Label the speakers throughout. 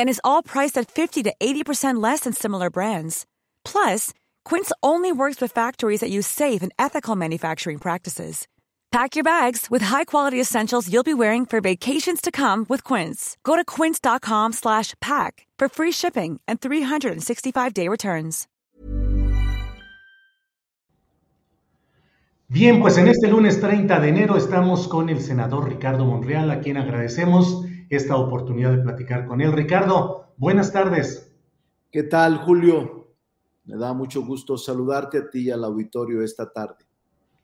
Speaker 1: And is all priced at 50 to 80% less than similar brands. Plus, Quince only works with factories that use safe and ethical manufacturing practices. Pack your bags with high-quality essentials you'll be wearing for vacations to come with Quince. Go to quince.com/pack for free shipping and 365-day returns.
Speaker 2: Bien, pues en este lunes 30 de enero estamos con el senador Ricardo Monreal, a quien agradecemos esta oportunidad de platicar con él. Ricardo, buenas tardes.
Speaker 3: ¿Qué tal, Julio? Me da mucho gusto saludarte a ti y al auditorio esta tarde.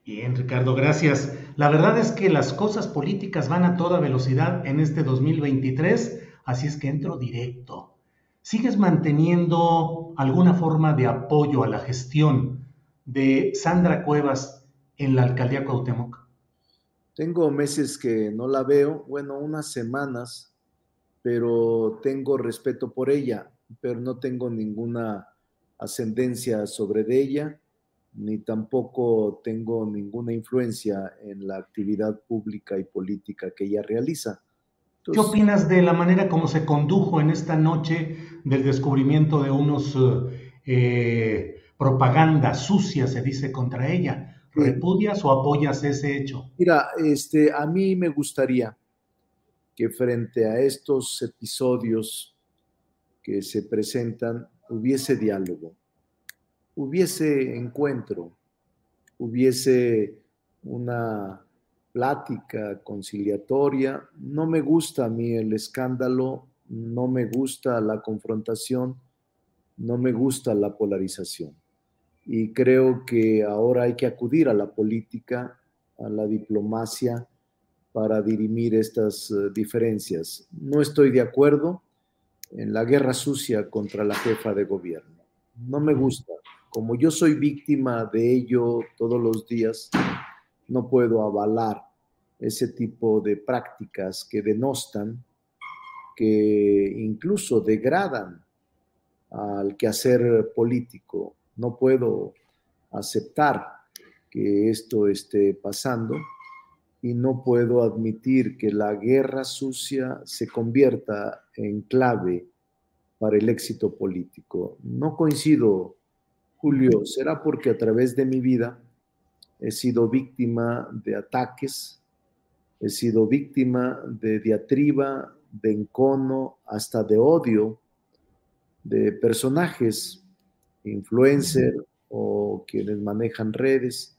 Speaker 2: Bien, Ricardo, gracias. La verdad es que las cosas políticas van a toda velocidad en este 2023, así es que entro directo. ¿Sigues manteniendo alguna forma de apoyo a la gestión de Sandra Cuevas en la alcaldía Cuauhtémoc?
Speaker 3: Tengo meses que no la veo, bueno, unas semanas, pero tengo respeto por ella, pero no tengo ninguna ascendencia sobre ella, ni tampoco tengo ninguna influencia en la actividad pública y política que ella realiza.
Speaker 2: ¿Qué opinas de la manera como se condujo en esta noche del descubrimiento de unos eh, propaganda sucia, se dice, contra ella? ¿Repudias o apoyas ese hecho?
Speaker 3: Mira, este, a mí me gustaría que frente a estos episodios que se presentan, hubiese diálogo, hubiese encuentro, hubiese una plática conciliatoria. No me gusta a mí el escándalo, no me gusta la confrontación, no me gusta la polarización. Y creo que ahora hay que acudir a la política, a la diplomacia, para dirimir estas uh, diferencias. No estoy de acuerdo en la guerra sucia contra la jefa de gobierno. No me gusta. Como yo soy víctima de ello todos los días, no puedo avalar ese tipo de prácticas que denostan, que incluso degradan al quehacer político. No puedo aceptar que esto esté pasando y no puedo admitir que la guerra sucia se convierta en clave para el éxito político. No coincido, Julio, será porque a través de mi vida he sido víctima de ataques, he sido víctima de diatriba, de encono, hasta de odio de personajes, influencers o quienes manejan redes.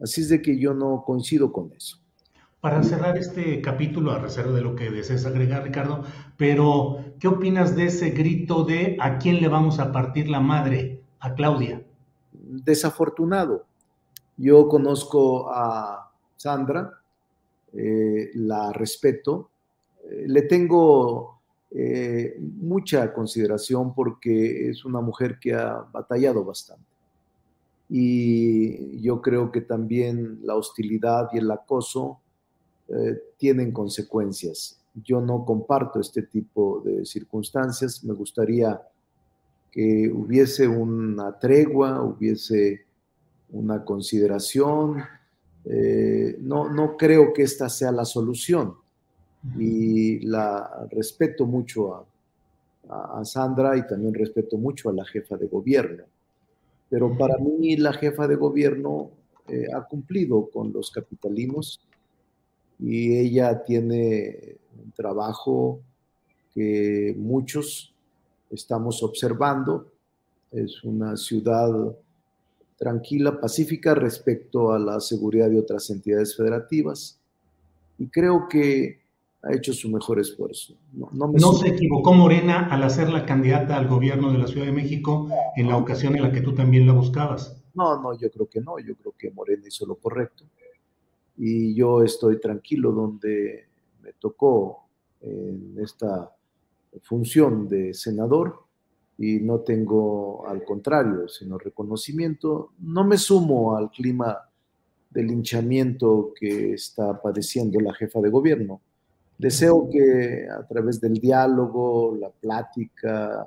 Speaker 3: Así es de que yo no coincido con eso
Speaker 2: para cerrar este capítulo, a reserva de lo que desees agregar, Ricardo, pero ¿qué opinas de ese grito de a quién le vamos a partir la madre? A Claudia.
Speaker 3: Desafortunado. Yo conozco a Sandra, eh, la respeto, eh, le tengo eh, mucha consideración porque es una mujer que ha batallado bastante. Y yo creo que también la hostilidad y el acoso eh, tienen consecuencias. Yo no comparto este tipo de circunstancias. Me gustaría que hubiese una tregua, hubiese una consideración. Eh, no, no creo que esta sea la solución. Y la respeto mucho a, Sandra y también respeto mucho a la jefa de gobierno. Pero para mí la jefa de gobierno eh, ha cumplido con los capitalinos y ella tiene un trabajo que muchos estamos observando. Es una ciudad tranquila, pacífica respecto a la seguridad de otras entidades federativas. Y creo que ha hecho su mejor esfuerzo.
Speaker 2: No, se equivocó Morena al hacerla candidata al gobierno de la Ciudad de México en la ocasión en la que tú también la buscabas.
Speaker 3: No, no, yo creo que no, yo creo que Morena hizo lo correcto. Y yo estoy tranquilo donde me tocó en esta función de senador y no tengo al contrario, sino reconocimiento. No me sumo al clima de linchamiento que está padeciendo la jefa de gobierno. Deseo que a través del diálogo, la plática,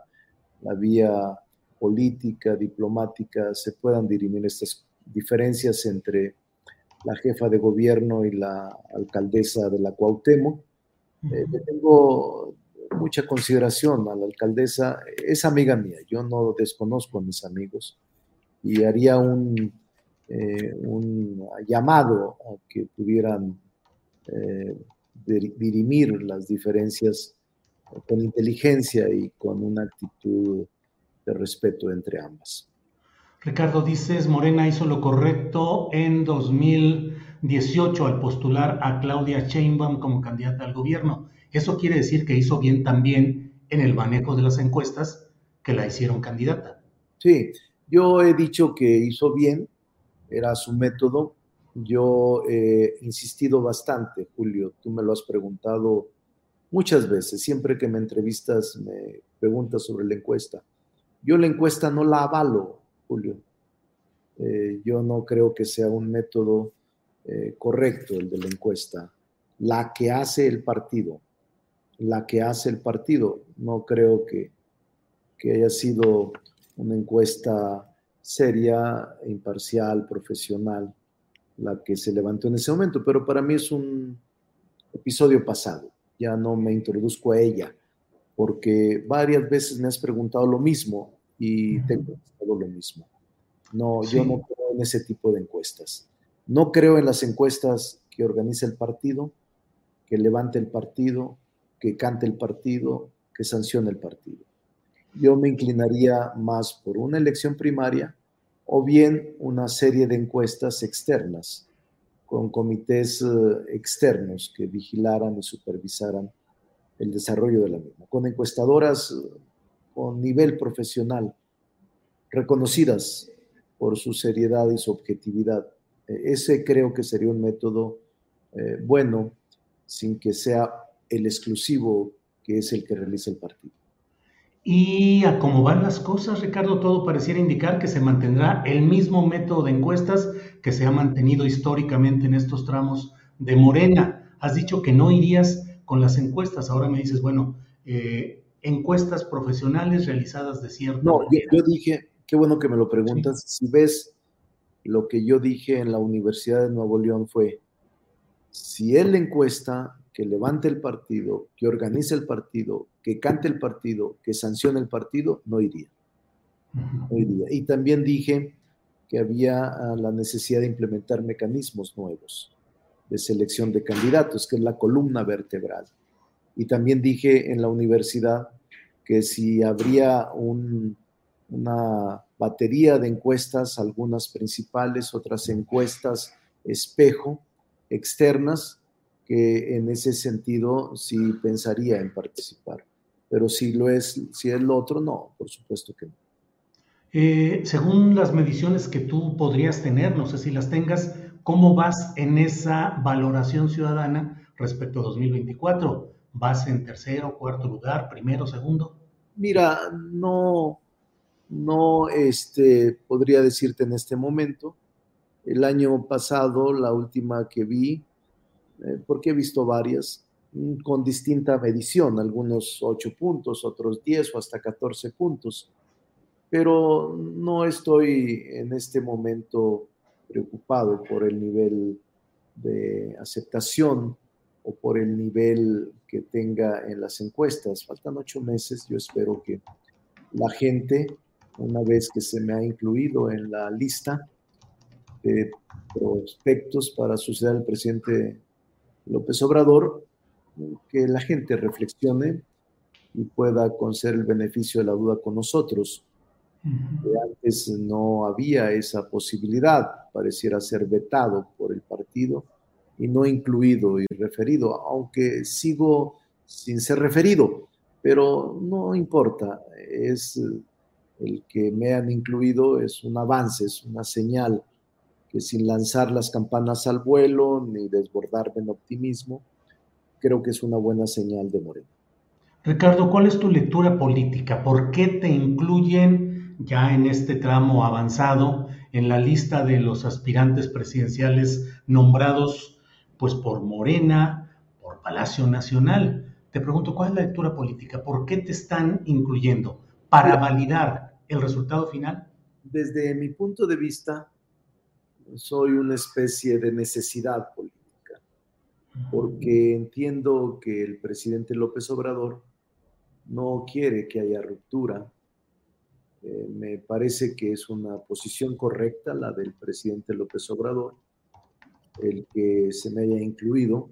Speaker 3: la vía política, diplomática, se puedan dirimir estas diferencias entre la jefa de gobierno y la alcaldesa de la Cuauhtémoc. Eh, tengo mucha consideración a la alcaldesa, es amiga mía, yo no desconozco a mis amigos y haría un, eh, un llamado a que pudieran eh, dirimir las diferencias con inteligencia y con una actitud de respeto entre ambas.
Speaker 2: Ricardo, dices, Morena hizo lo correcto en 2018 al postular a Claudia Sheinbaum como candidata al gobierno. Eso quiere decir que hizo bien también en el manejo de las encuestas que la hicieron candidata.
Speaker 3: Sí, yo he dicho que hizo bien, era su método. Yo he insistido bastante, Julio, tú me lo has preguntado muchas veces, siempre que me entrevistas me preguntas sobre la encuesta. Yo la encuesta no la avalo, Julio. Eh, yo no creo que sea un método eh, correcto el de la encuesta. La que hace el partido, la que hace el partido, no creo que, que haya sido una encuesta seria, imparcial, profesional, la que se levantó en ese momento, pero para mí es un episodio pasado, ya no me introduzco a ella, porque varias veces me has preguntado lo mismo y te he contestado lo mismo. No, yo no creo en ese tipo de encuestas. No creo en las encuestas que organiza el partido, que levante el partido, que cante el partido, que sancione el partido. Yo me inclinaría más por una elección primaria o bien una serie de encuestas externas con comités eh, externos que vigilaran y supervisaran el desarrollo de la misma, con encuestadoras eh, con nivel profesional, reconocidas por su seriedad y su objetividad. E, ese creo que sería un método eh, bueno, sin que sea el exclusivo que es el que realiza el partido.
Speaker 2: Y a cómo van las cosas, Ricardo, todo pareciera indicar que se mantendrá el mismo método de encuestas que se ha mantenido históricamente en estos tramos de Morena. Has dicho que no irías con las encuestas, ahora me dices, bueno, eh, encuestas profesionales realizadas de cierto.
Speaker 3: No, yo, dije, qué bueno que me lo preguntas. Si ves lo que yo dije en la Universidad de Nuevo León fue, si él encuesta, que levante el partido, que organice el partido, que cante el partido, que sancione el partido, no iría. No iría. Y también dije que había ah, la necesidad de implementar mecanismos nuevos de selección de candidatos, que es la columna vertebral y también dije en la universidad que si habría una batería de encuestas, algunas principales, otras encuestas espejo, externas, que en ese sentido sí pensaría en participar. Pero si lo es, si es lo otro, no, por supuesto que no.
Speaker 2: Eh, según las mediciones que tú podrías tener, no sé si las tengas, ¿cómo vas en esa valoración ciudadana respecto a 2024? ¿Vas en tercero, cuarto lugar, primero, segundo?
Speaker 3: Mira, no, no este, podría decirte en este momento. El año pasado, la última que vi, eh, porque he visto varias, con distinta medición, algunos 8 puntos, otros 10 o hasta 14 puntos. Pero no estoy en este momento preocupado por el nivel de aceptación o por el nivel que tenga en las encuestas. Faltan ocho meses, yo espero que la gente, una vez que se me ha incluido en la lista de prospectos para suceder al presidente López Obrador, que la gente reflexione y pueda conceder el beneficio de la duda con nosotros. Antes no había esa posibilidad, pareciera ser vetado por el partido y no incluido y referido, aunque sigo sin ser referido, pero no importa, es el que me han incluido es un avance, es una señal que sin lanzar las campanas al vuelo ni desbordarme en optimismo, creo que es una buena señal de Morena.
Speaker 2: Ricardo, ¿cuál es tu lectura política? ¿Por qué te incluyen ya en este tramo avanzado en la lista de los aspirantes presidenciales nombrados pues por Morena, por Palacio Nacional? Te pregunto, ¿cuál es la lectura política? ¿Por qué te están incluyendo? ¿Para validar el resultado final?
Speaker 3: Desde mi punto de vista, soy una especie de necesidad política, porque entiendo que el presidente López Obrador no quiere que haya ruptura. Eh, me parece que es una posición correcta la del presidente López Obrador, el que se me haya incluido,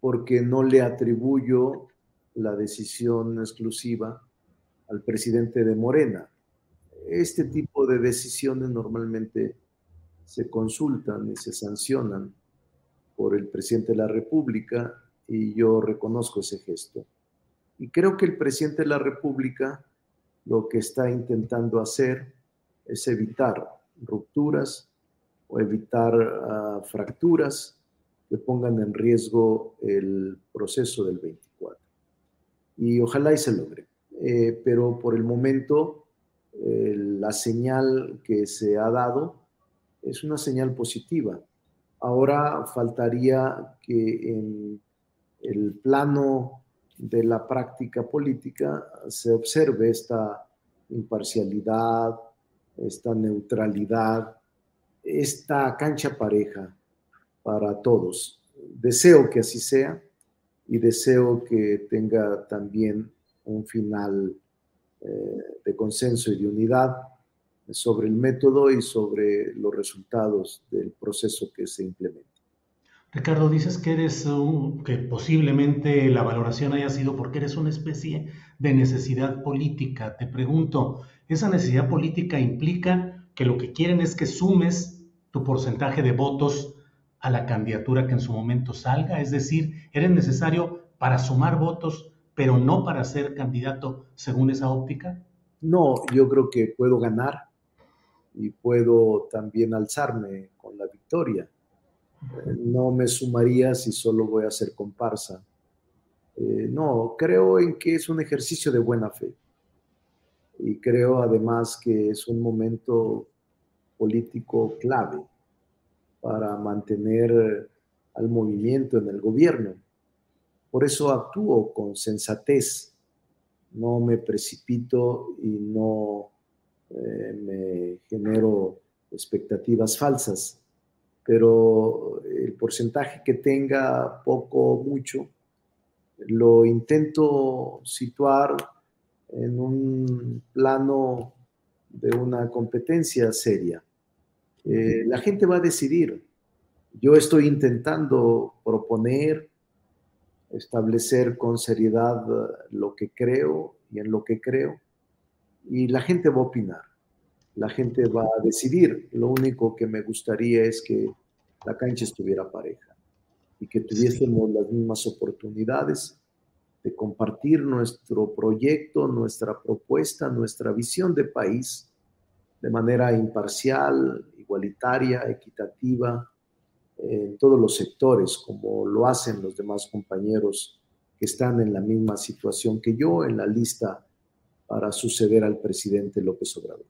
Speaker 3: porque no le atribuyo la decisión exclusiva al presidente de Morena. Este tipo de decisiones normalmente se consultan y se sancionan por el presidente de la República y yo reconozco ese gesto. Y creo que el presidente de la República lo que está intentando hacer es evitar rupturas o evitar ah, fracturas que pongan en riesgo el proceso del 24. Y ojalá y se logre. Eh, pero por el momento eh, la señal que se ha dado es una señal positiva. Ahora faltaría que en el plano de la práctica política se observe esta imparcialidad, esta neutralidad, esta cancha pareja para todos. Deseo que así sea y deseo que tenga también un final eh, de consenso y de unidad sobre el método y sobre los resultados del proceso que se implementa.
Speaker 2: Ricardo, dices que eres que posiblemente la valoración haya sido porque eres una especie de necesidad política. Te pregunto, ¿esa necesidad política implica que lo que quieren es que sumes tu porcentaje de votos a la candidatura que en su momento salga? Es decir, ¿eres necesario para sumar votos, pero no para ser candidato según esa óptica?
Speaker 3: No, yo creo que puedo ganar y puedo también alzarme con la victoria no me sumaría si solo voy a hacer comparsa. Eh, no, creo en que es un ejercicio de buena fe. Y creo además que es un momento político clave para mantener al movimiento en el gobierno. Por eso actúo con sensatez, no me precipito y no eh, me genero expectativas falsas pero el porcentaje que tenga poco o mucho, lo intento situar en un plano de una competencia seria. Eh, la gente va a decidir. Yo estoy intentando proponer, establecer con seriedad lo que creo y en lo que creo, y la gente va a opinar la gente va a decidir. Lo único que me gustaría es que la cancha estuviera pareja y que tuviésemos las mismas oportunidades de compartir nuestro proyecto, nuestra propuesta, nuestra visión de país de manera imparcial, igualitaria, equitativa, en todos los sectores, como lo hacen los demás compañeros que están en la misma situación que yo en la lista para suceder al presidente López Obrador.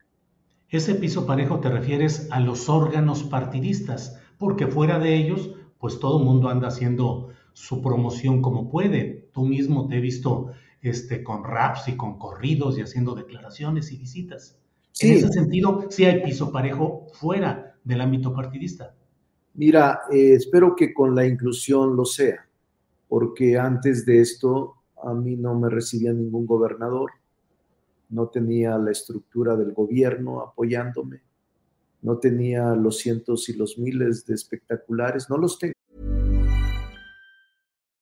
Speaker 2: Ese piso parejo te refieres a los órganos partidistas, porque fuera de ellos, pues todo el mundo anda haciendo su promoción como puede. Tú mismo te he visto este, con raps y con corridos y haciendo declaraciones y visitas. En ese sentido, sí hay piso parejo fuera del ámbito partidista.
Speaker 3: Mira, eh, espero que con la inclusión lo sea, porque antes de esto a mí no me recibía ningún gobernador, no tenía la estructura del gobierno apoyándome, no tenía los cientos y los miles de espectaculares, no los tengo.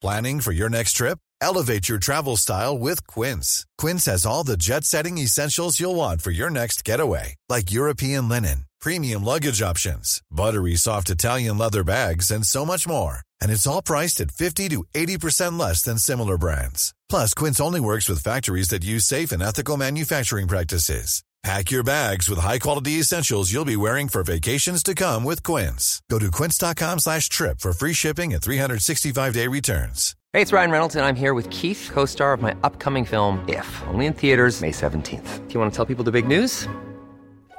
Speaker 4: Planning for your next trip? Elevate your travel style with Quince. Quince has all the jet setting essentials you'll want for your next getaway, like European linen, premium luggage options, buttery soft Italian leather bags, and so much more. And it's all priced at 50 to 80% less than similar brands. Plus, Quince only works with factories that use safe and ethical manufacturing practices. Pack your bags with high-quality essentials you'll be wearing for vacations to come with Quince. Go to quince.com slash trip for free shipping and 365-day returns.
Speaker 5: Hey, it's Ryan Reynolds, and I'm here with Keith, co-star of my upcoming film, If, only in theaters May 17th. Do you want to tell people the big news?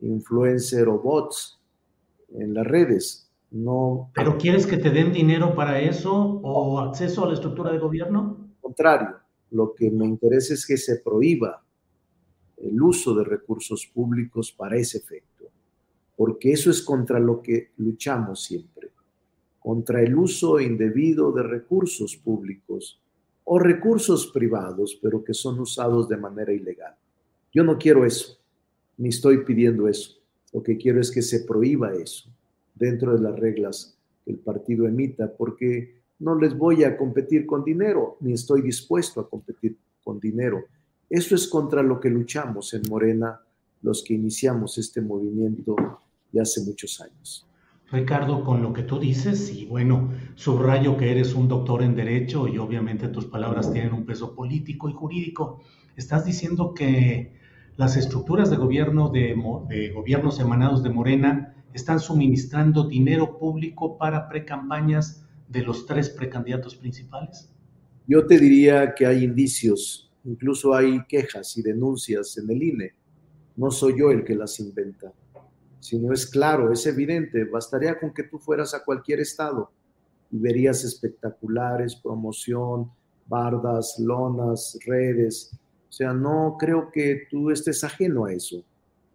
Speaker 3: influencer o bots en las redes. No.
Speaker 2: ¿Pero quieres que te den dinero para eso o acceso a la estructura de gobierno?
Speaker 3: Contrario, lo que me interesa es que se prohíba el uso de recursos públicos para ese efecto, porque eso es contra lo que luchamos siempre, contra el uso indebido de recursos públicos o recursos privados, pero que son usados de manera ilegal. Yo no quiero eso ni estoy pidiendo eso. Lo que quiero es que se prohíba eso dentro de las reglas que el partido emita, porque no les voy a competir con dinero, ni estoy dispuesto a competir con dinero. Eso es contra lo que luchamos en Morena los que iniciamos este movimiento ya hace muchos años.
Speaker 2: Ricardo, con lo que tú dices, y bueno, subrayo que eres un doctor en derecho y obviamente tus palabras tienen un peso político y jurídico, estás diciendo que las estructuras de gobierno de, gobiernos emanados de Morena están suministrando dinero público para precampañas de los tres precandidatos principales?
Speaker 3: Yo te diría que hay indicios, incluso hay quejas y denuncias en el INE. No soy yo el que las inventa, sino es claro, es evidente. Bastaría con que tú fueras a cualquier estado y verías espectaculares, promoción, bardas, lonas, redes, o sea, no creo que tú estés ajeno a eso.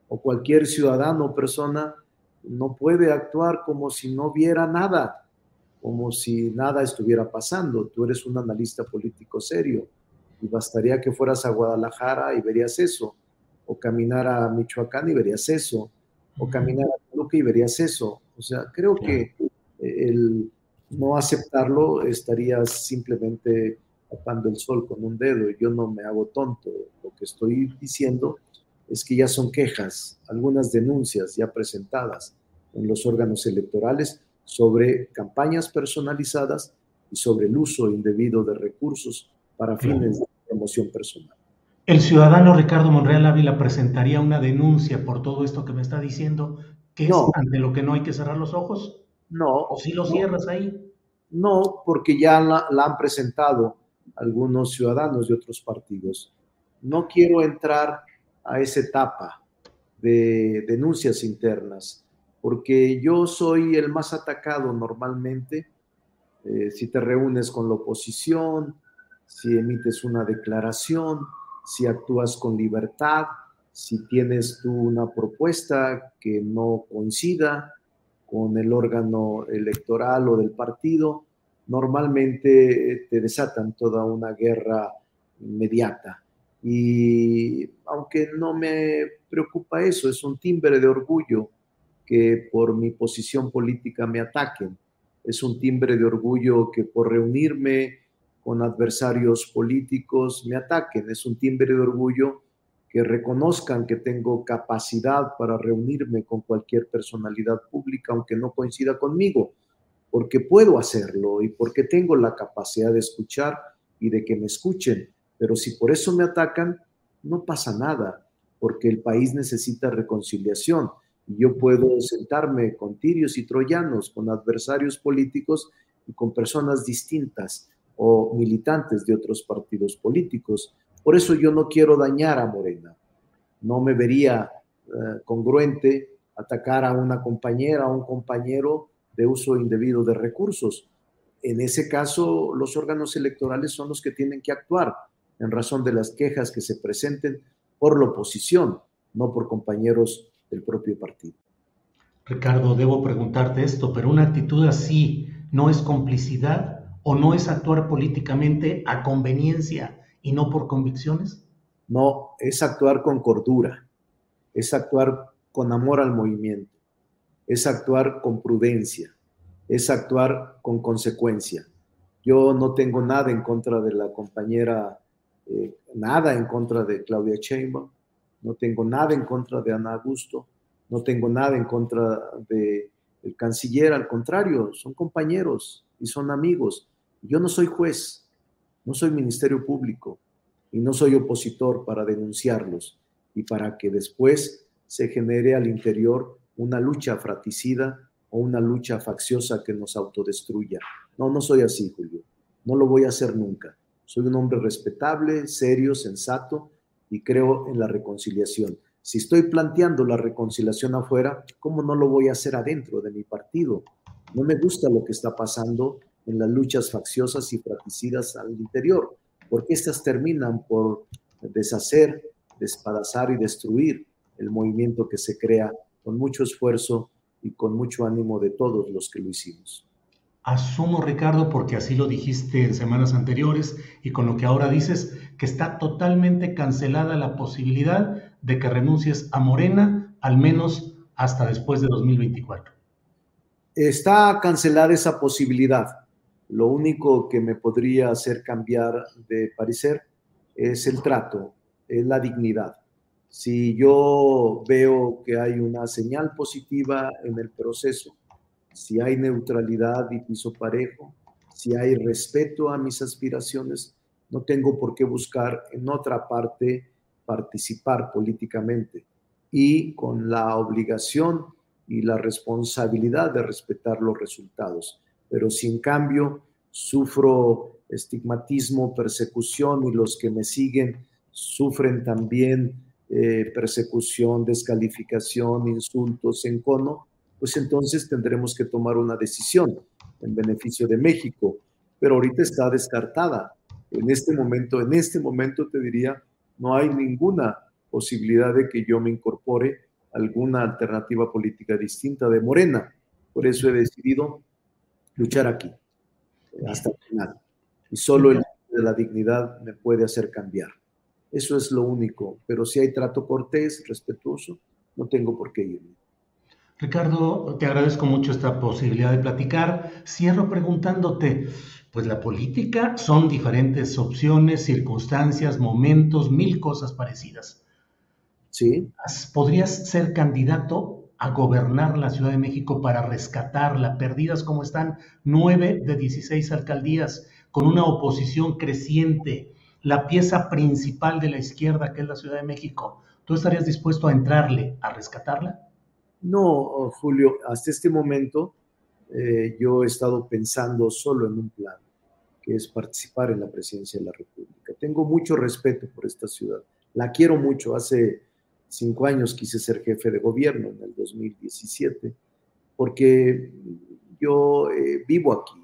Speaker 3: O cualquier ciudadano o persona no puede actuar como si no viera nada, como si nada estuviera pasando. Tú eres un analista político serio y bastaría que fueras a Guadalajara y verías eso, o caminar a Michoacán y verías eso, o caminar a Toluca y verías eso. O sea, creo que el no aceptarlo estaría simplemente tapando el sol con un dedo. Yo no me hago tonto. Lo que estoy diciendo es que ya son quejas, algunas denuncias ya presentadas en los órganos electorales sobre campañas personalizadas y sobre el uso indebido de recursos para fines de promoción personal.
Speaker 2: El ciudadano Ricardo Monreal Ávila presentaría una denuncia por todo esto que me está diciendo, que es ante lo que no hay que cerrar los ojos.
Speaker 3: No.
Speaker 2: ¿O si lo cierras ahí?
Speaker 3: No, porque ya la han presentado algunos ciudadanos de otros partidos. No quiero entrar a esa etapa de denuncias internas, porque yo soy el más atacado normalmente eh, si te reúnes con la oposición, si emites una declaración, si actúas con libertad, si tienes tú una propuesta que no coincida con el órgano electoral o del partido, normalmente te desatan toda una guerra inmediata. Y aunque no me preocupa eso, es un timbre de orgullo que por mi posición política me ataquen. Es un timbre de orgullo que por reunirme con adversarios políticos me ataquen. Es un timbre de orgullo que reconozcan que tengo capacidad para reunirme con cualquier personalidad pública, aunque no coincida conmigo porque puedo hacerlo y porque tengo la capacidad de escuchar y de que me escuchen. Pero si por eso me atacan, no pasa nada, porque el país necesita reconciliación. Y yo puedo sentarme con tirios y troyanos, con adversarios políticos y con personas distintas o militantes de otros partidos políticos. Por eso yo no quiero dañar a Morena. No me vería eh, congruente atacar a una compañera, a un compañero de uso indebido de recursos. en ese caso, los órganos electorales son los que tienen que actuar en razón de las quejas que se presenten por la oposición, no por compañeros del propio partido.
Speaker 2: Ricardo, debo preguntarte esto, pero una actitud así no es complicidad o no es actuar políticamente a conveniencia y no por convicciones?
Speaker 3: No, es actuar con cordura, es actuar con amor al movimiento, es actuar con prudencia, es actuar con consecuencia. Yo no tengo nada en contra de la compañera, eh, nada en contra de Claudia Sheinbaum, no tengo nada en contra de Ana Augusto, no tengo nada en contra del el canciller, al contrario, son compañeros y son amigos. Yo no soy juez, no soy ministerio público y no soy opositor para denunciarlos y para que después se genere al interior una lucha fratricida o una lucha facciosa que nos autodestruya. No, no soy así, Julio. No lo voy a hacer nunca. Soy un hombre respetable, serio, sensato y creo en la reconciliación. Si estoy planteando la reconciliación afuera, ¿cómo no lo voy a hacer adentro de mi partido? No me gusta lo que está pasando en las luchas facciosas y fratricidas al interior, porque estas terminan por deshacer, despadazar y destruir el movimiento que se crea con mucho esfuerzo y con mucho ánimo de todos los que lo hicimos.
Speaker 2: Asumo, Ricardo, porque así lo dijiste en semanas anteriores y con lo que ahora dices, que está totalmente cancelada la posibilidad de que renuncies a Morena, al menos hasta después de 2024.
Speaker 3: Está cancelada esa posibilidad. Lo único que me podría hacer cambiar de parecer es el trato, es la dignidad. Si yo veo que hay una señal positiva en el proceso, si hay neutralidad y piso parejo, si hay respeto a mis aspiraciones, no tengo por qué buscar en otra parte participar políticamente y con la obligación y la responsabilidad de respetar los resultados. Pero si en cambio sufro estigmatismo, persecución y los que me siguen sufren también eh, persecución, descalificación, insultos, encono, pues entonces tendremos que tomar una decisión en beneficio de México. Pero ahorita está descartada. En este momento, en este momento te diría, no hay ninguna posibilidad de que yo me incorpore a alguna alternativa política distinta de Morena. Por eso he decidido luchar aquí, hasta el final. Y solo el de la dignidad me puede hacer cambiar. Eso es lo único. Pero si hay trato cortés, respetuoso, no tengo por qué irme.
Speaker 2: Ricardo, te agradezco mucho esta posibilidad de platicar. Cierro preguntándote, pues la política son diferentes opciones, circunstancias, momentos, mil cosas parecidas.
Speaker 3: Sí.
Speaker 2: ¿Podrías ser candidato a gobernar la Ciudad de México para rescatarla, perdidas como están nueve de 16 alcaldías, con una oposición creciente, la pieza principal de la izquierda que es la Ciudad de México? ¿Tú estarías dispuesto a entrarle a rescatarla?
Speaker 3: No, Julio, hasta este momento eh, yo he estado pensando solo en un plan, que es participar en la presidencia de la República. Tengo mucho respeto por esta ciudad. La quiero mucho. Hace cinco años quise ser jefe de gobierno en el 2017, porque yo eh, vivo aquí,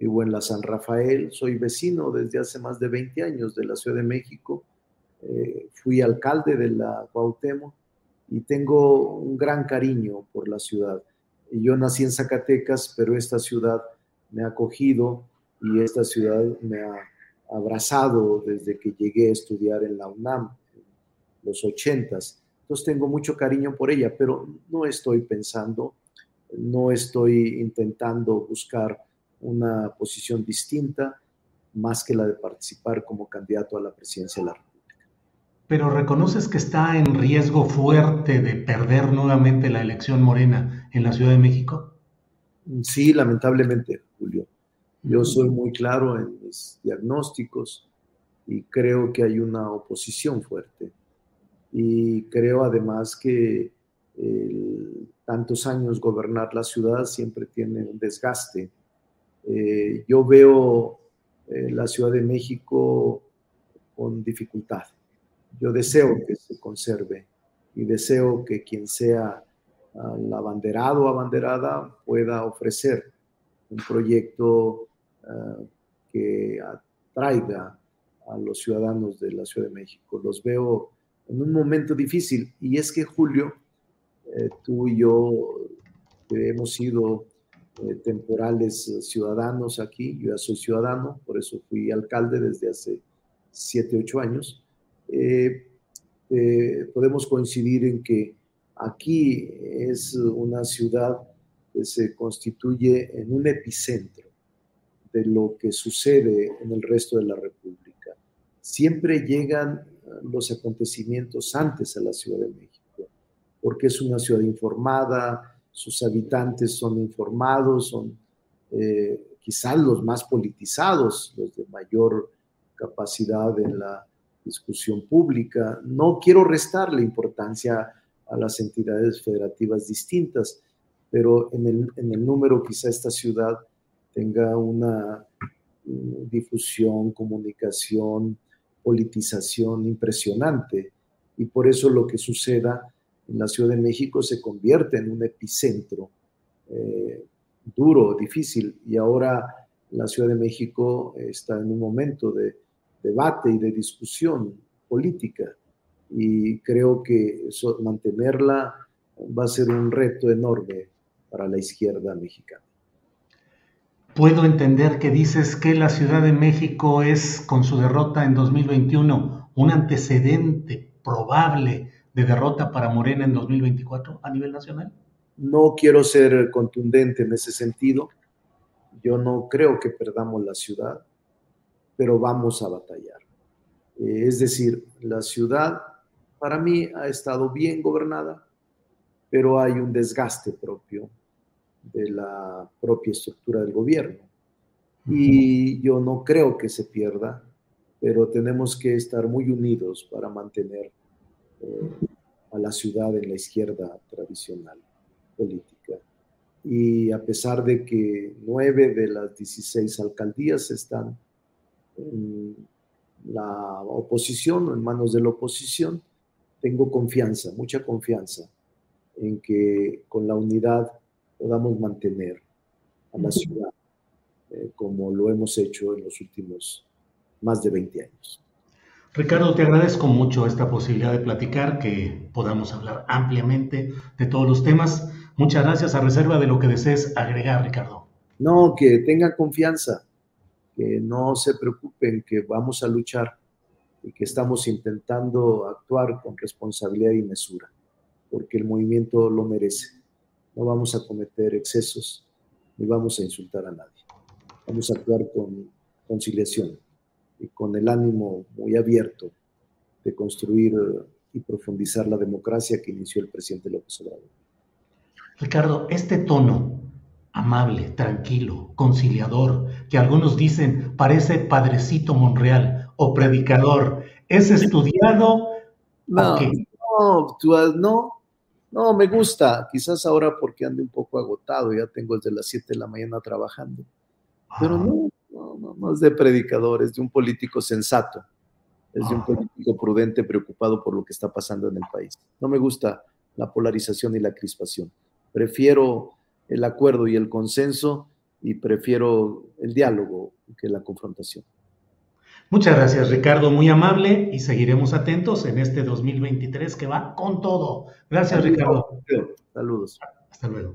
Speaker 3: vivo en la San Rafael, soy vecino desde hace más de 20 años de la Ciudad de México, eh, fui alcalde de la Cuauhtémoc y tengo un gran cariño por la ciudad yo nací en Zacatecas, pero esta ciudad me ha acogido y esta ciudad me ha abrazado desde que llegué a estudiar en la UNAM, en los ochentas. Entonces tengo mucho cariño por ella, pero no estoy pensando, no estoy intentando buscar una posición distinta más que la de participar como candidato a la presidencia de la República
Speaker 2: pero reconoces que está en riesgo fuerte de perder nuevamente la elección morena en la Ciudad de México?
Speaker 3: Sí, lamentablemente, Julio. Yo soy muy claro en mis diagnósticos y creo que hay una oposición fuerte. Y creo además que tantos años gobernar la ciudad siempre tiene un desgaste. Eh, yo veo eh, la Ciudad de México con dificultad yo deseo que se conserve y deseo que quien sea el abanderado o abanderada pueda ofrecer un proyecto eh, que atraiga a los ciudadanos de la Ciudad de México. Los veo en un momento difícil y es que Julio, eh, tú y yo hemos sido eh, temporales ciudadanos aquí, yo ya soy ciudadano, por eso fui alcalde desde hace 7, 8 años, podemos coincidir en que aquí es una ciudad que se constituye en un epicentro de lo que sucede en el resto de la República. Siempre llegan los acontecimientos antes a la Ciudad de México, porque es una ciudad informada, sus habitantes son informados, son eh, quizás los más politizados, los de mayor capacidad en la discusión pública. No quiero restarle importancia a las entidades federativas distintas, pero en el, en el número quizá esta ciudad tenga una difusión, comunicación, politización impresionante. Y por eso lo que suceda la Ciudad de México se convierte en un epicentro eh, duro, difícil. Y ahora la Ciudad de México está en un momento de debate y de discusión política. Y creo que mantenerla va a ser un reto enorme para la izquierda mexicana.
Speaker 2: Puedo entender que dices que la Ciudad de México es, con su derrota en 2021, un antecedente probable de derrota para Morena en 2024 a nivel nacional.
Speaker 3: No quiero ser contundente en ese sentido. Yo no creo que perdamos la ciudad, pero vamos a batallar. Eh, es decir, la ciudad para mí ha estado bien gobernada, pero hay un desgaste propio de la propia estructura del gobierno. Y yo no creo que se pierda, pero tenemos que estar muy unidos para mantener eh, a la ciudad en la izquierda tradicional política. Y a pesar de que nueve de las 16 alcaldías están en la oposición o en manos de la oposición, tengo confianza, mucha confianza en que con la unidad podamos mantener a la ciudad eh, como lo hemos hecho en los últimos más de 20 años.
Speaker 2: Ricardo, te agradezco mucho esta posibilidad de platicar, que podamos hablar ampliamente de todos los temas. Muchas gracias a reserva de lo que desees agregar, Ricardo.
Speaker 3: No, que tengan confianza, que no se preocupen, que vamos a luchar y que estamos intentando actuar con responsabilidad y mesura, porque el movimiento lo merece no vamos a cometer excesos ni vamos a insultar a nadie. Vamos a actuar con conciliación y con el ánimo muy abierto de construir y profundizar la democracia que inició el presidente López Obrador.
Speaker 2: Ricardo, este tono amable, tranquilo, conciliador, que algunos dicen parece padrecito Monreal o predicador, ¿es estudiado?
Speaker 3: No, no, no, no, me gusta, quizás ahora porque ande un poco agotado, ya tengo desde las 7 de la mañana trabajando. Pero no, no, no, es de predicador, es de un político sensato, es de un político prudente, preocupado por lo que está pasando en el país. No me gusta la polarización y la crispación. Prefiero el acuerdo y el consenso y prefiero el diálogo que la confrontación.
Speaker 2: Muchas gracias, Ricardo, muy amable y seguiremos atentos en este 2023 que va con todo. Gracias, Ricardo.
Speaker 3: Saludos.
Speaker 2: Hasta luego.